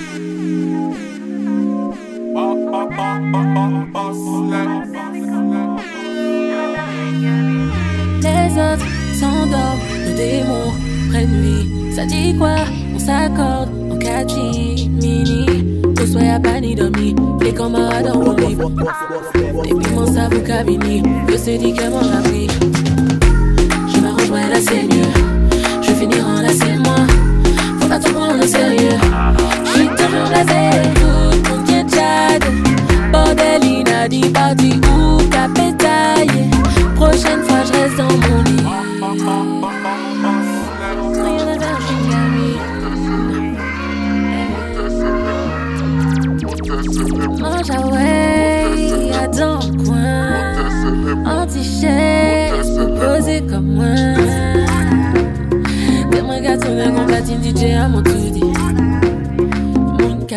Les autres s'endorment, nos démons prennent vie. Ça dit quoi? On s'accorde en catchy mini. Que soit y'a pas demi, les camarades en lit. Des piments ça vous cabini, je sais dit qu'elle mange la vie. Je m'arrangerai là c'est mieux, je vais finir en là c'est moi blase Tout moun ki tchad Bordel inadi parti Prochaine fois je reste dans mon lit. Mange away à dans le coin. Anti-chaise, posé comme moi. Demande gâteau, la complatine DJ à mon tout dit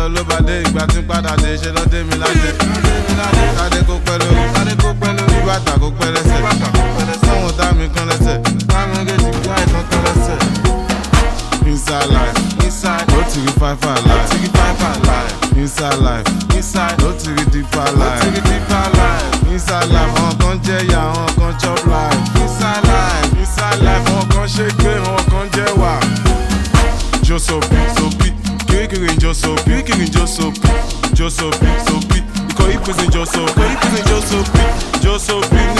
lọ ló bá dé, ìgbà tí ń padà dé, ṣe lọ dé mi ládé. Kádé kó pẹ́ lórí, bí bàtà kó pẹ́ lẹ́sẹ̀. Sọ́wọ́n dá mi kan lẹ́sẹ̀, táwọn méjèèjì gbá ìkan kan lẹ́sẹ̀. Inside life, inside, no five five life, the five five life. Inside life, inside, no the deeper life, to the deeper life. Inside life, àwọn kan jẹ́ ìyá, àwọn kan chop life. Inside life, inside life, àwọn kan ṣe gbé, àwọn kan jẹ́ wà. Jó sopi, sopi, jó sopi, kirikiri ń jó sopi, jó sopi, sopi. Ikọ̀ ìpèsè jó sopi, ikọ̀ ìpèsè jó sopi, jó sopi. Nínú sẹ́ẹ̀lì FCC,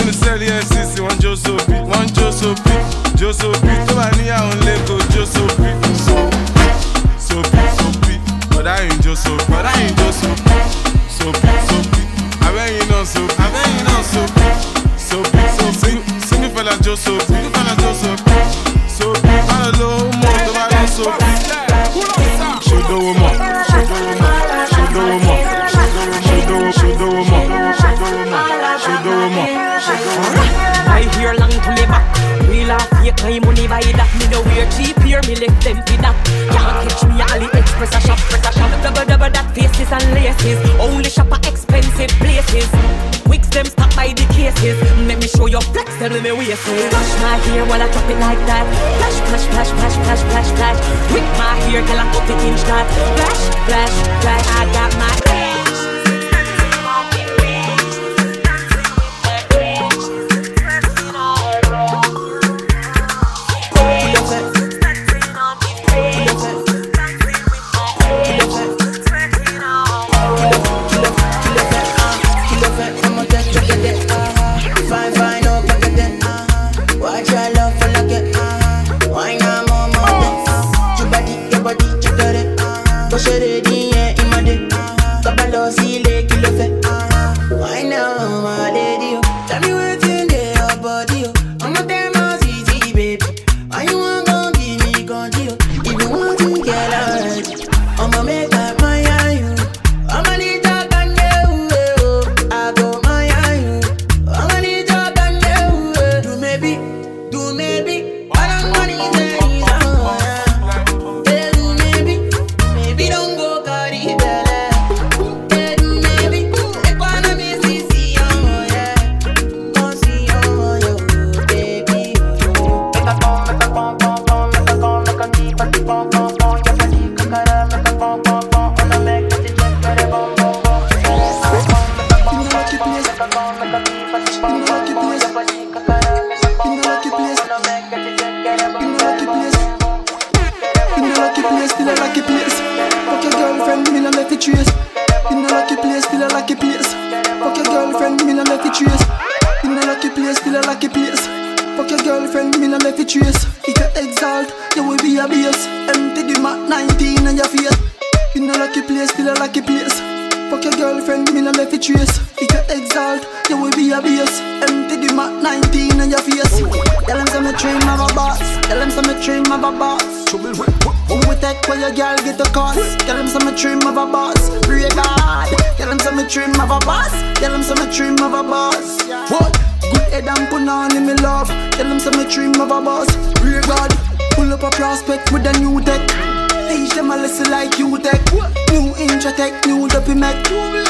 New intratech, new dopey mech.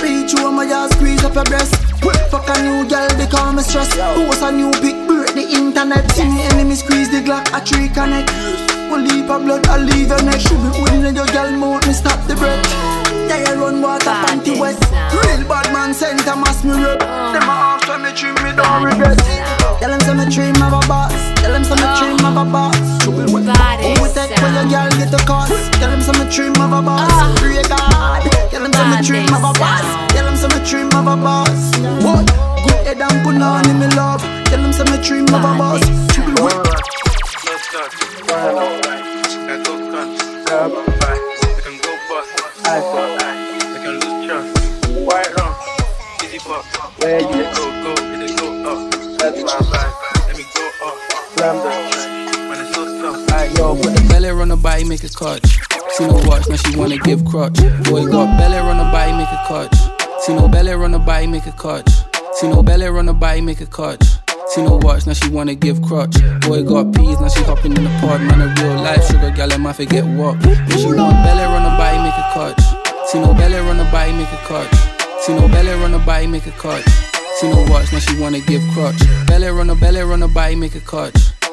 Reach you on my ass, squeeze up your breast. Fuck a new girl, they call me stress. Post a new pic, break the internet. See me enemy squeeze the Glock, a tree connect. One leap of blood, I leave your neck. Should be winning your girl mouth, me stop the breath. Yeah, you run water, panty wet. Real bad man, sent a mass me rep. Them a after me trim, me don't regret. Tell them some me trim of a boss. Tell them some me trim of a boss. Trouble with Who we take when your girl get the cost? Tell them some me trim of a boss. Pray God. Tell them some me trim of a boss. Tell them some me trim of a boss. What? Good head and put on in me love. Tell them some me trim of a boss. Trouble with Where you go, go, yo, put the belly on the body, make a clutch. See no watch, now she wanna give crutch. Boy got belly on the body, make a clutch. See no belly on the body, make a clutch. See no belly on the body, make a clutch. See no watch, now she wanna give crutch. Boy got peas, now she hopping in the pod. Man, a real life sugar gal, I forget what. When she want belly on the body, make a clutch. See no belly on the body, make a clutch. See no belly on the body, make a clutch. Watch, now she wanna give crutch. Belly on the belly on the body, make a clutch.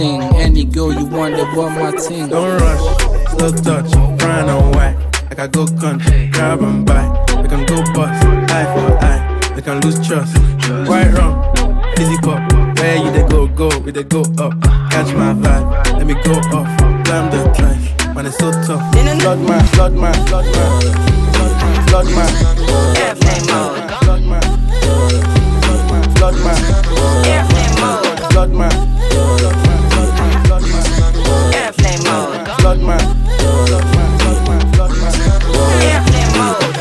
Any girl you want, they want my thing. Don't rush, slow touch, brown and white. Like I go country, grab and buy. We can go bust, eye for eye. We can lose trust. White rum, fizzy pop. Where you they go, go, we they go up. Catch my vibe, let me go off. Climb the drive, man, it's so tough. Flood man, flood man, flood man, flood man. Airplane mode. Flood man, flood man, Airplane mode. flood man, flood man, flood man. Airplane mode. Flood man, flood man, flood man, flood man. Airplane mode.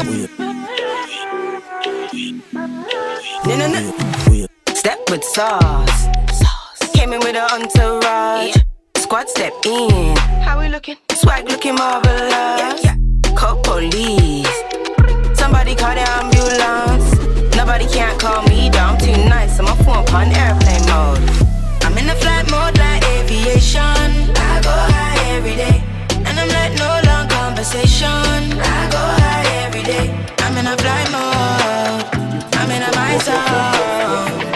No, no, no. Step with sauce. Came in with a entourage. Squad step in. How we looking? Swag looking marvelous. Call police. Somebody call the ambulance. Nobody can't call me down. I'm too nice. I'm a phone on airplane mode. I'm in the flight mode like aviation. I go high every day. And I'm like no long conversation. I go high every day. I'm in a flight mode. I'm in a my zone.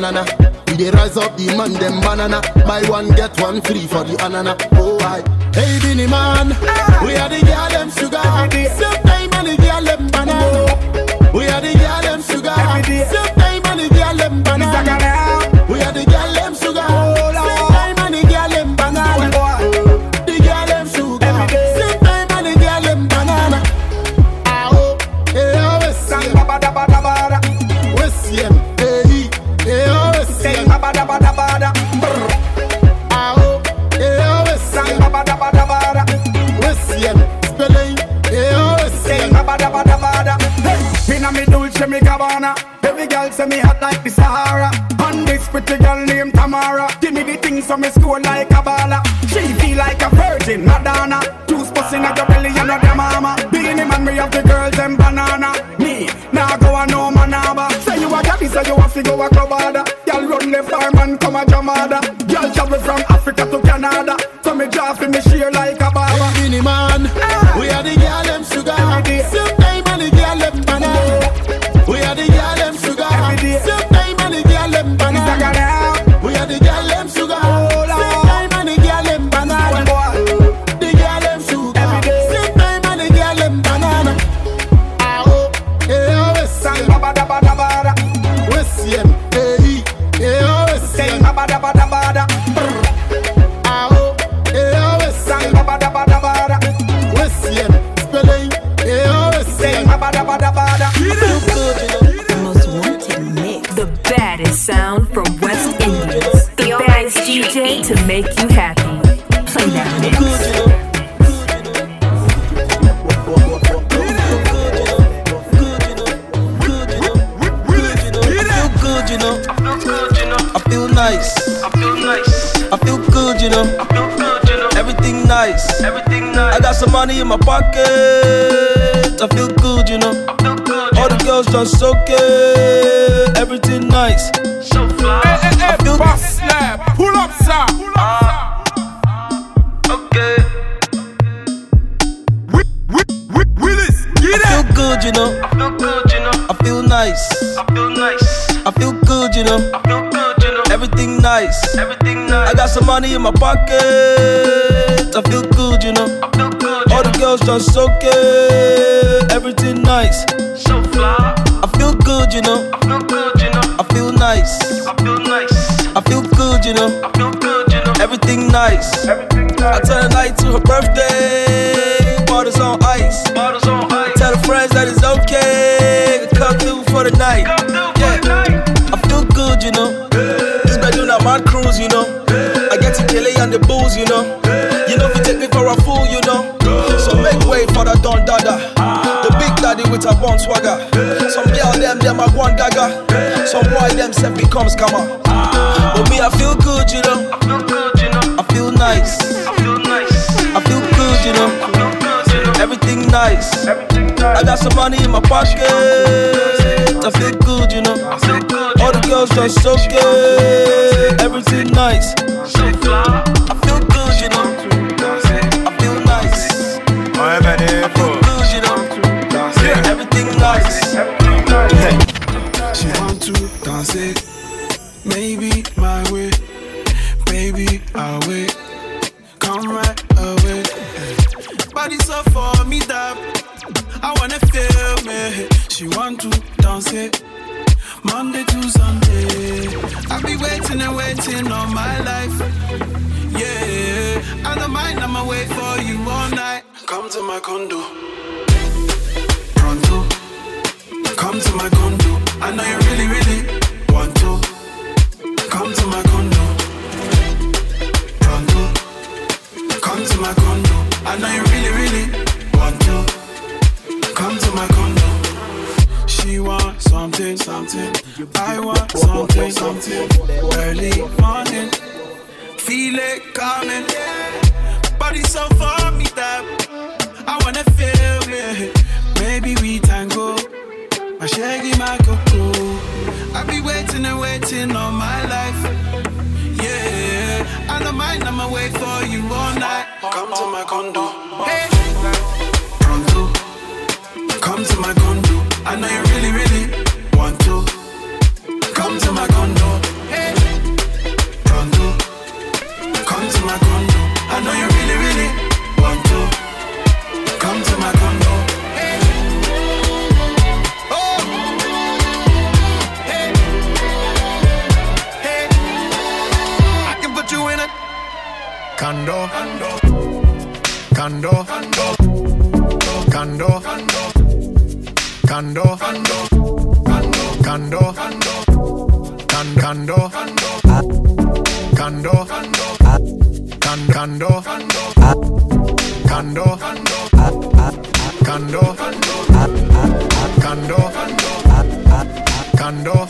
Banana. We dey rise up the man them banana. Buy one get one free for the anana. Oh I, hey Binny man, in my pocket. I feel good, you know. Good, All the girls just okay. Everything nice. So fly. I feel good, you know. I feel good, you know. I feel nice. I feel nice. I feel good, you know. I feel good, you know. Everything nice. Everything swagger. Some girl them them a one dagger. Some boy themself come on. But me I feel good, you know. I feel good, you know. I feel nice. I feel nice. I feel good, you know. Everything nice. I got some money in my pocket. I feel good, you know. All the girls just so good. Everything nice. Come to my condo. She want something, something. I want something, something. Early morning, feel it coming. Body so far, me that I wanna feel it. Maybe we tango. My shaggy, my cocoa. I be waiting and waiting all my life. Yeah, I don't mind, I'ma wait for you all night. Come to my condo. Hey. Come to my condo. I know you really, really want to. Come to my condo. hey, Condo. Come to my condo. I know you Cando, Cando, Cando, Cando, Cando, Cando, Cando, Cando, Cando, Cando, Cando, Cando,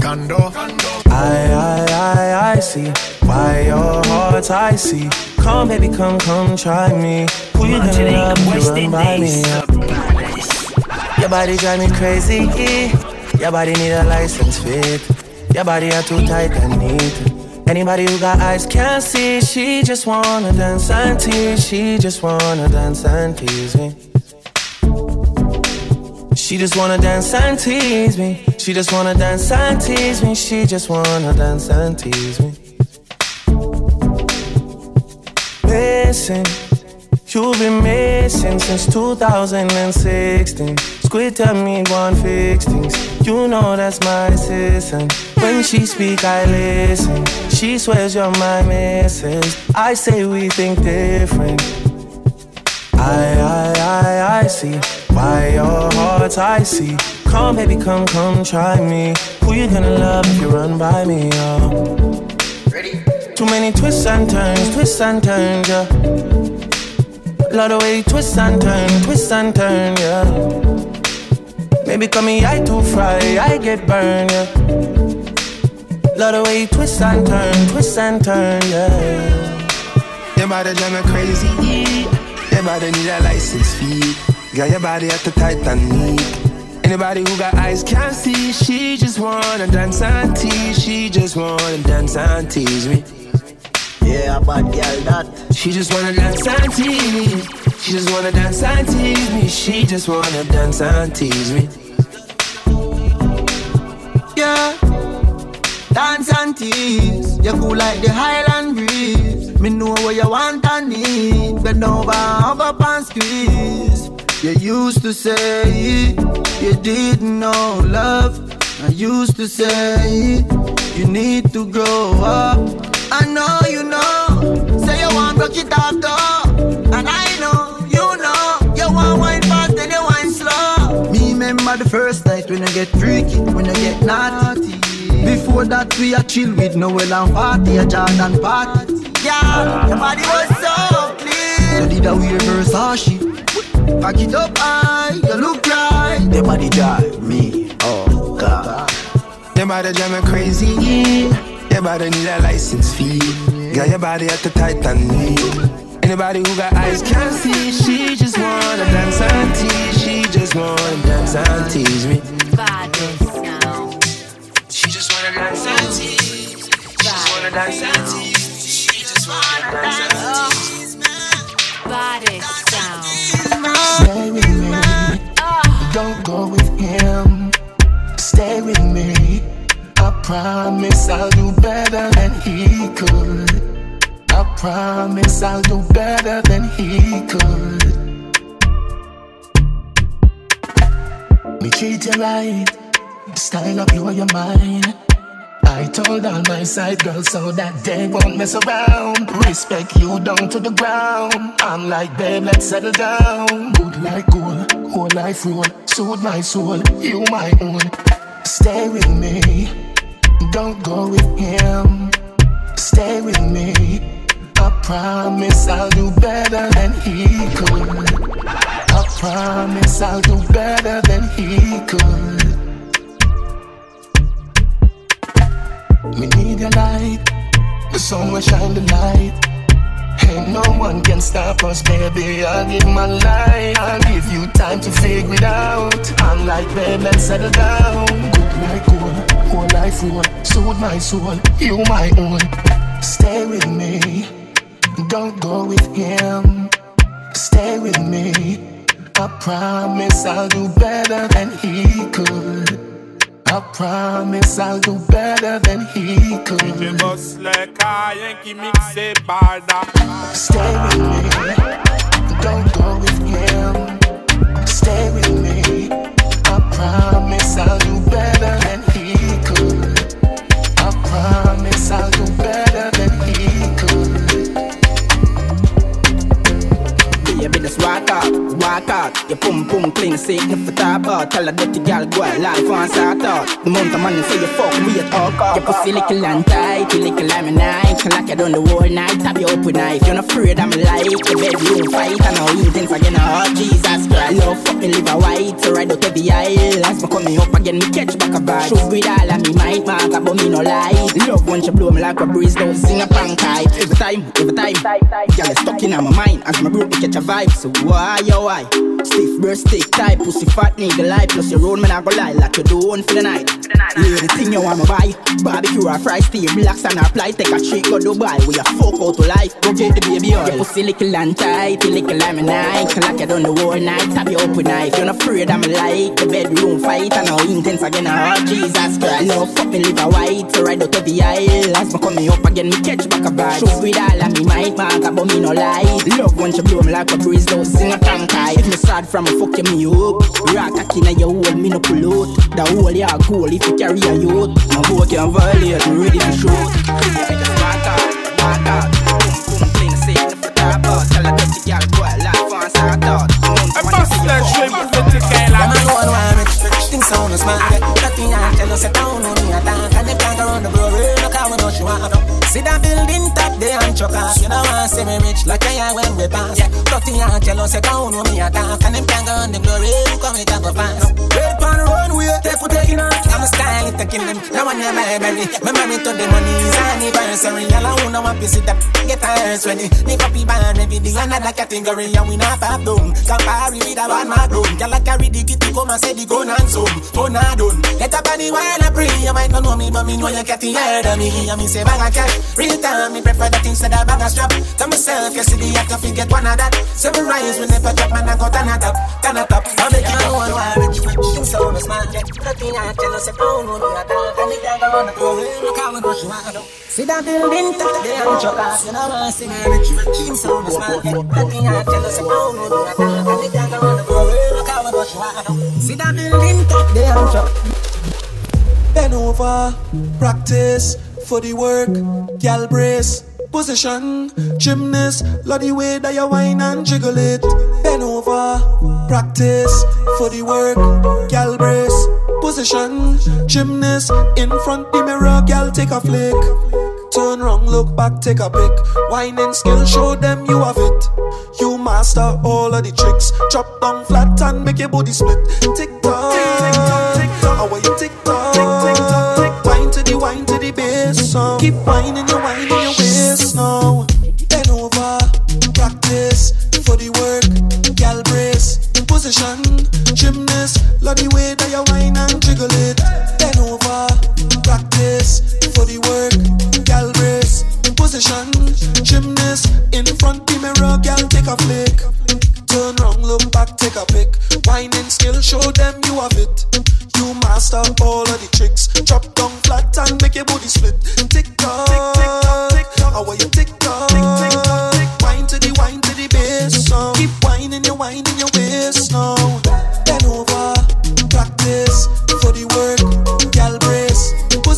Cando, I, I, I see why your heart's icy. Come, baby, come, come, try me. Who you gonna love? You run by me. Your body drive me crazy. Your body need a license fit. Your body are too tight and neat. Anybody who got eyes can't see. She just wanna dance and tease. She just wanna dance and tease me. She just wanna dance and tease me. She just wanna dance and tease me. She just wanna dance and tease me. Missing, you've been missing since 2016. Squid tell me one fix things. You know that's my assistant. When she speak, I listen. She swears you're my missus. I say we think different. I, I, I, I see why your heart's icy. Come, baby, come, come, try me. Who you gonna love if you run by me? Oh. Ready? Too many twists and turns, twists and turns, yeah. Lot of way twists and turn, twists and turn, yeah. Maybe call me I too fry, I get burned, yeah. Lot of way you twist and turn, twist and turn, yeah. Your body drive me crazy. Your body need a license fee. Got your body at the tight and neat. Anybody who got eyes can't see. She just wanna dance and tease. She just wanna dance and tease me. Yeah, bad girl that. She just wanna dance and tease. She just wanna dance and tease me. She just wanna dance and tease me. Yeah, dance and tease. You cool like the Highland breeze. Me know what you want and need. Bend over, hug up and squeeze. You used to say you didn't know love. I used to say you need to grow up. I know you know. Say you want broke it off though. First night when I get freaky, when I get naughty. Before that we a chill with Noel and party, a Jordan party. Yeah, your body was so clean. You did a weird Versace. Back it up high, you look right. Your body drive me, oh God. Your body drive me crazy. Yeah. Your body need a license fee. Got your body at the tight and neat. Anybody who got eyes can't see. She just wanna dance and tease. She just wanna dance and tease me. She just wanna dance and tease. She just wanna dance and tease. She just wanna dance and tease. Body sound. Stay with me. Don't go with him. Stay with me. I promise I'll do better than he could. I promise I'll do better than he could. Me treat you right. Style up blow your mind. I told all my side girls so that they won't mess around. Respect you down to the ground. I'm like, babe, let's settle down. Good like gold, whole life rule. Soothe my soul, you my own. Stay with me, don't go with him. Stay with me. I promise I'll do better than he could. I promise I'll do better than he could. We need a light, the sun will shine the light. Ain't no one can stop us, baby. I'll give my life. I'll give you time to figure it out. I'm like, babe, let's settle down. Good like gold, whole life rule. Soothe my soul, you my own. Stay with me, don't go with him. Stay with me. I promise I'll do better than he could. I promise I'll do better than he could. DJ boss like a Yankee mix a barda. Stay with me, don't go with him. Stay with me. I promise I'll do better than he could. I promise I'll do better Baby, just walk out, walk out. Your pum boom clean, sick, no for top out. Tell a dirty gal go life on start out. The month of money say you fuck me at all cost. Your pussy little and tight, you little like me night. Like you done the whole night, tap you up with knife. You're not afraid I'm like the bedroom fight. I know you intense again, oh Jesus Christ. Love fuck me live a white, so ride out to the aisle. As me coming up again, me catch back a bite. Shoot with all of me might, man, but me no lie. Love when she blow me like a breeze, don't sing a type. Every time, every time, girl is stuck in my mind. As my broke, me catch a why, yo, why? Stiff breast, stick tight, pussy fat, nigga lie. Plus your road, man, I go lie like you do one for the night. Yeah, the thing you want me buy. Barbecue or fry, stay relax and apply. Take a trick, go Dubai. We a fuck out to life. Go get the baby oil. Your pussy little and tight, you little like me night. Like you done the whole night, tap you up with knife. You're not afraid I'm like the bedroom fight. I know intense again, oh Jesus Christ. Love fuck me live a white, so ride out to the aisle. As me coming up again, me catch back a bite. Shoot with all of me might, man, but me no lie. Love when she blow me like a breeze, don't sing a tank If me sad from a fuck you me up. Rock a and your hole, me no pull out. The whole yeah cool if you carry a youth. My boy can violate, me ready to shoot. Yeah, just walk out, walk out. Boom, boom, clean, say it for top out. Tell a dirty girl, go life on start out. I bust that shit, put the girl I'm a one me things sound smart. Nothing I tell us, oh, I don't know me attack. And if I go around the glory, look how we know she want to. See that building there and off. You know I see me rich like I am when we pass. Yeah, nothing I tell us, I don't know me attack. And if I go around the glory, how we can go fast. Red pan runway, take for taking off. I'm a style, it taking them. No one near my baby. My money to the money is anniversary. All I want to want to see that get hers ready. Live up even every day, another category. And we not have doom. Compare with a one my room. Girl, I carry the kitty, come and say the gun and some. Oh, not done. Get up on the wine, I pray. You might not know me, but me know you get the heard of me. And me say, bag a cash. Real time, me prefer that instead of bag a strap. Tell myself, you see the act of get one of that. Seven rise they put up, man, I got an top. Turn it up. I make it go on, why rich, rich. You so smart, yeah. Nothing I tell us, I don't know I don't. The go on look how we want to See that building top there and chuck off. You know I see me rich, rich. You so smart, yeah. Nothing I tell us, I don't know I don't. The go on the go, look how we do, she want See that building top there and chuck Bend over, practice for the work, gal brace. Position, gymnast, love the way that you whine and jiggle it. Bend over, practice for the work, gal brace. Position, gymnast, in front the mirror, gal take a flick. Turn round, look back, take a pic. Whining skill, show them you have it. You master all of the tricks. Drop down flat and make your body split. Tick tock, tick tock, tick tock. How are you tick the bass song. Keep whining your whining your waist now. Bend over, practice for the work, gal brace. Position,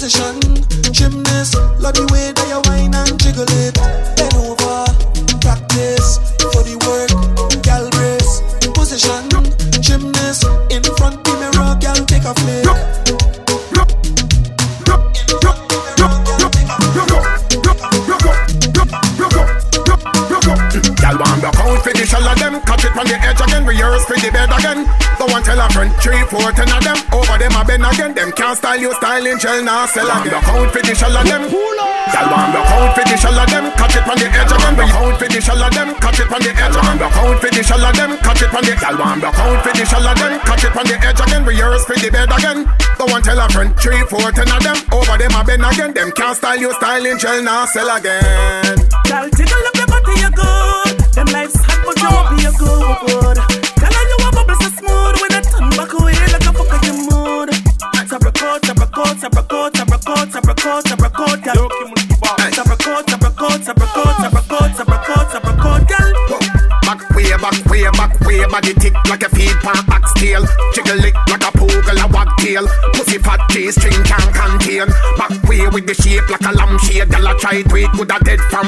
Position, style you styling gel now sell again The count for the shell of them. Y'all want the count for the shell of them? Catch it from the edge again The count for the shell of them. Catch it from the edge again The count for the shell of them. Catch it from the Y'all want the count for the shell of them? Catch it from the edge again Rehearse for the bed again. Go and tell a friend. Three, four, ten of them. Over them a bend again. Them can't style you styling gel now sell again. Girl, tickle up your body, you good. Them life's hot, but you won't be a good. fight we coulda dead from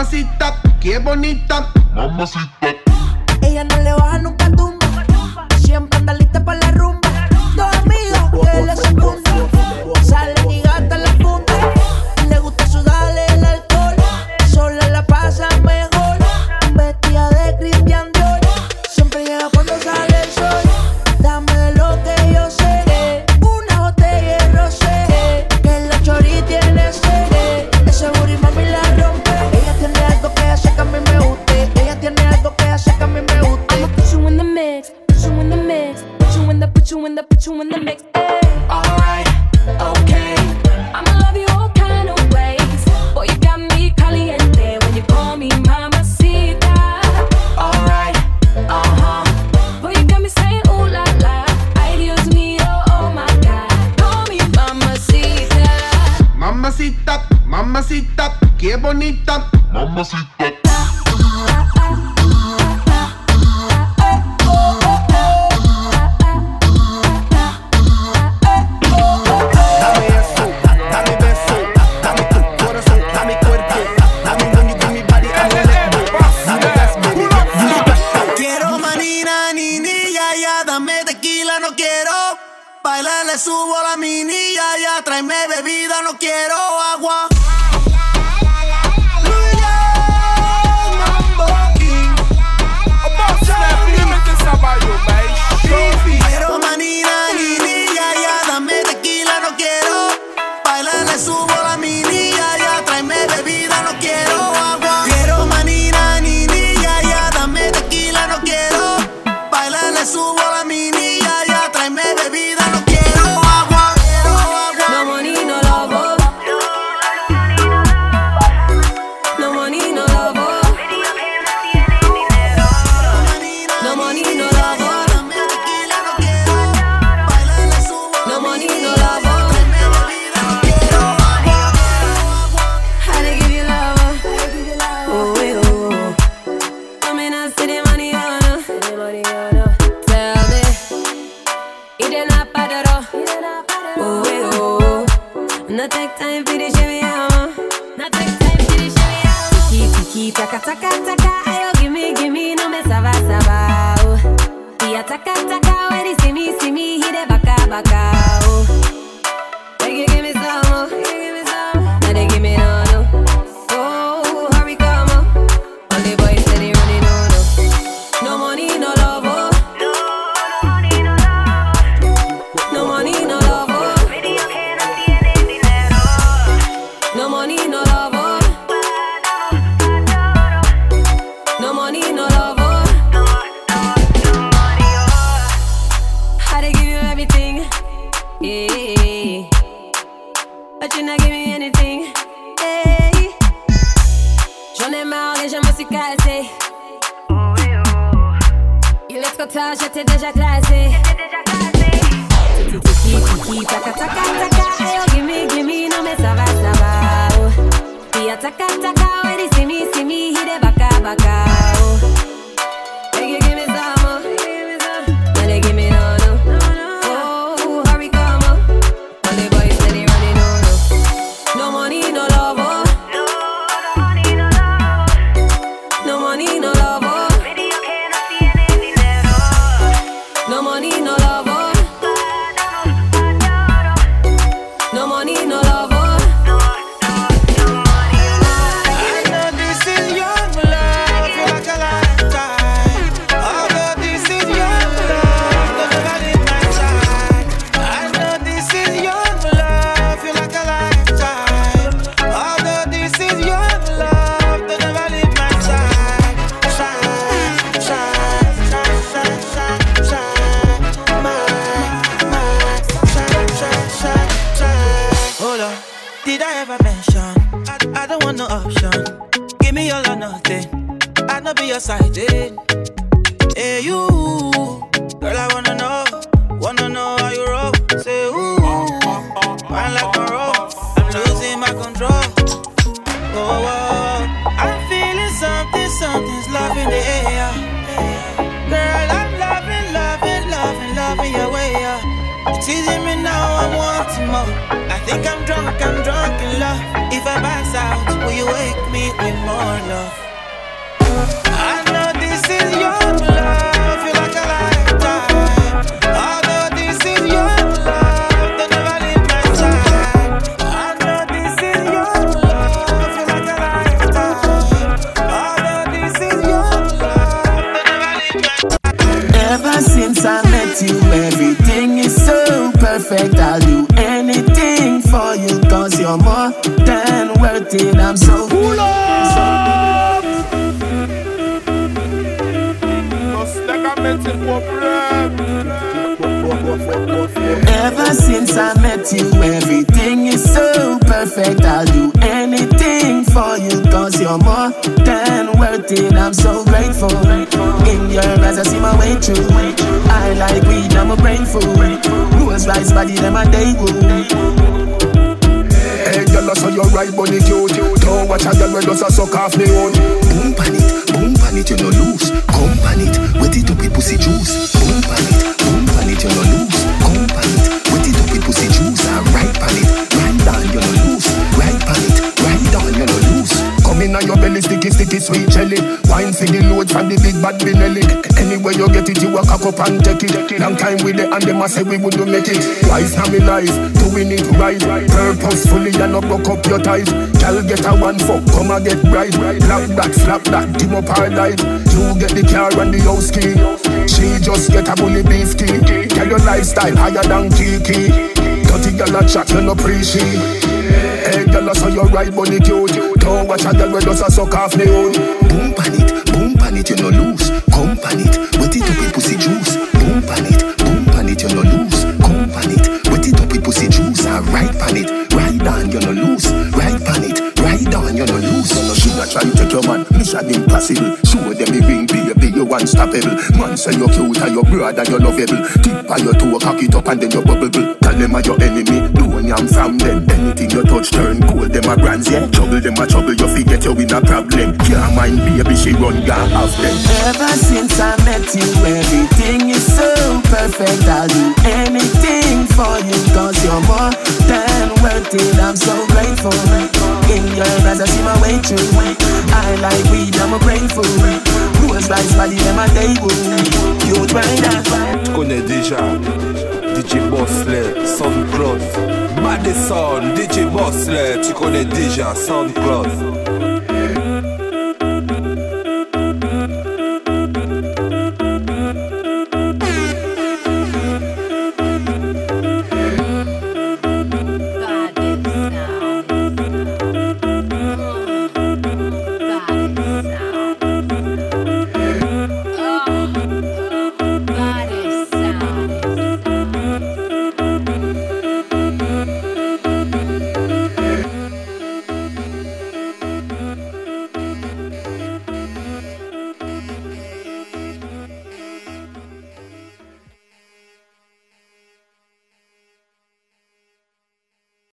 Mamacita, qué bonita. Mamacita. Ella no le But you not give me anything. Hey. J'en ai marre et je me suis cassé. Oh, Il est trop tard, j'étais déjà classé. Tiki tiki taka taka taka, ayo give me give me, no mais ça va ça va. Oh. Pia taka taka, already see me see me, hit it baka baka. Oh. Since I met you, everything is so perfect. I'll do anything for you, cause you're more than worth it. I'm so cool. Ever since I met you, everything is so perfect. I'll do anything for you, cause you're more than worth it. I'm so grateful. In your eyes, I see my way through. I like weed, I'm a brain food. Rules rise body, them a day Hey, girl, I saw your right body cute. Don't watch a girl when does a suck off me own. Boom pan it, boom pan it, you no lose. Come pan it, wet it up with pussy juice. Boom pan it, Come your belly, sticky, sticky, sweet jelly. Wine for the load from the big bad Benelli. Anywhere you get it, you walk up and take it. Long time with it, and them a say we wouldn't make it. Twice now me life, doing it right. Purposefully, and not broke up your ties. Girl, get a one fuck, come and get bright. Slap that, slap that, dim up our life. You get the car and the house key. She just get a bully beef key. Tell your lifestyle higher than Kiki. Dirty girl a chat, you no appreciate. Hey, girl, I saw your right body cute. Don't watch a girl when does a suck off me own. Boom pan it, boom pan it, you no lose. Come pan it, wet it up with pussy juice. Try take your man, mission impossible. Show them me ring, baby, you unstoppable. Man say you cute and your brother you lovable. Tip by your toe, cock it up and then you bubble. Tell them are your enemy, don't yam from them. Anything you touch turn cold, them a brands, yeah. Trouble them a trouble, you forget you in a problem. Can't mind baby, she run gone off them. Ever since I met you, everything is so perfect. I'll do anything for you, cause you're more than worth it. I'm so grateful. In your I see my way through. I like weed, I'm a brain food. Rules rise body, them a day You try that. Tu connais déjà DJ Bossley, SoundCloud Madison, DJ Bossley, tu connais déjà SoundCloud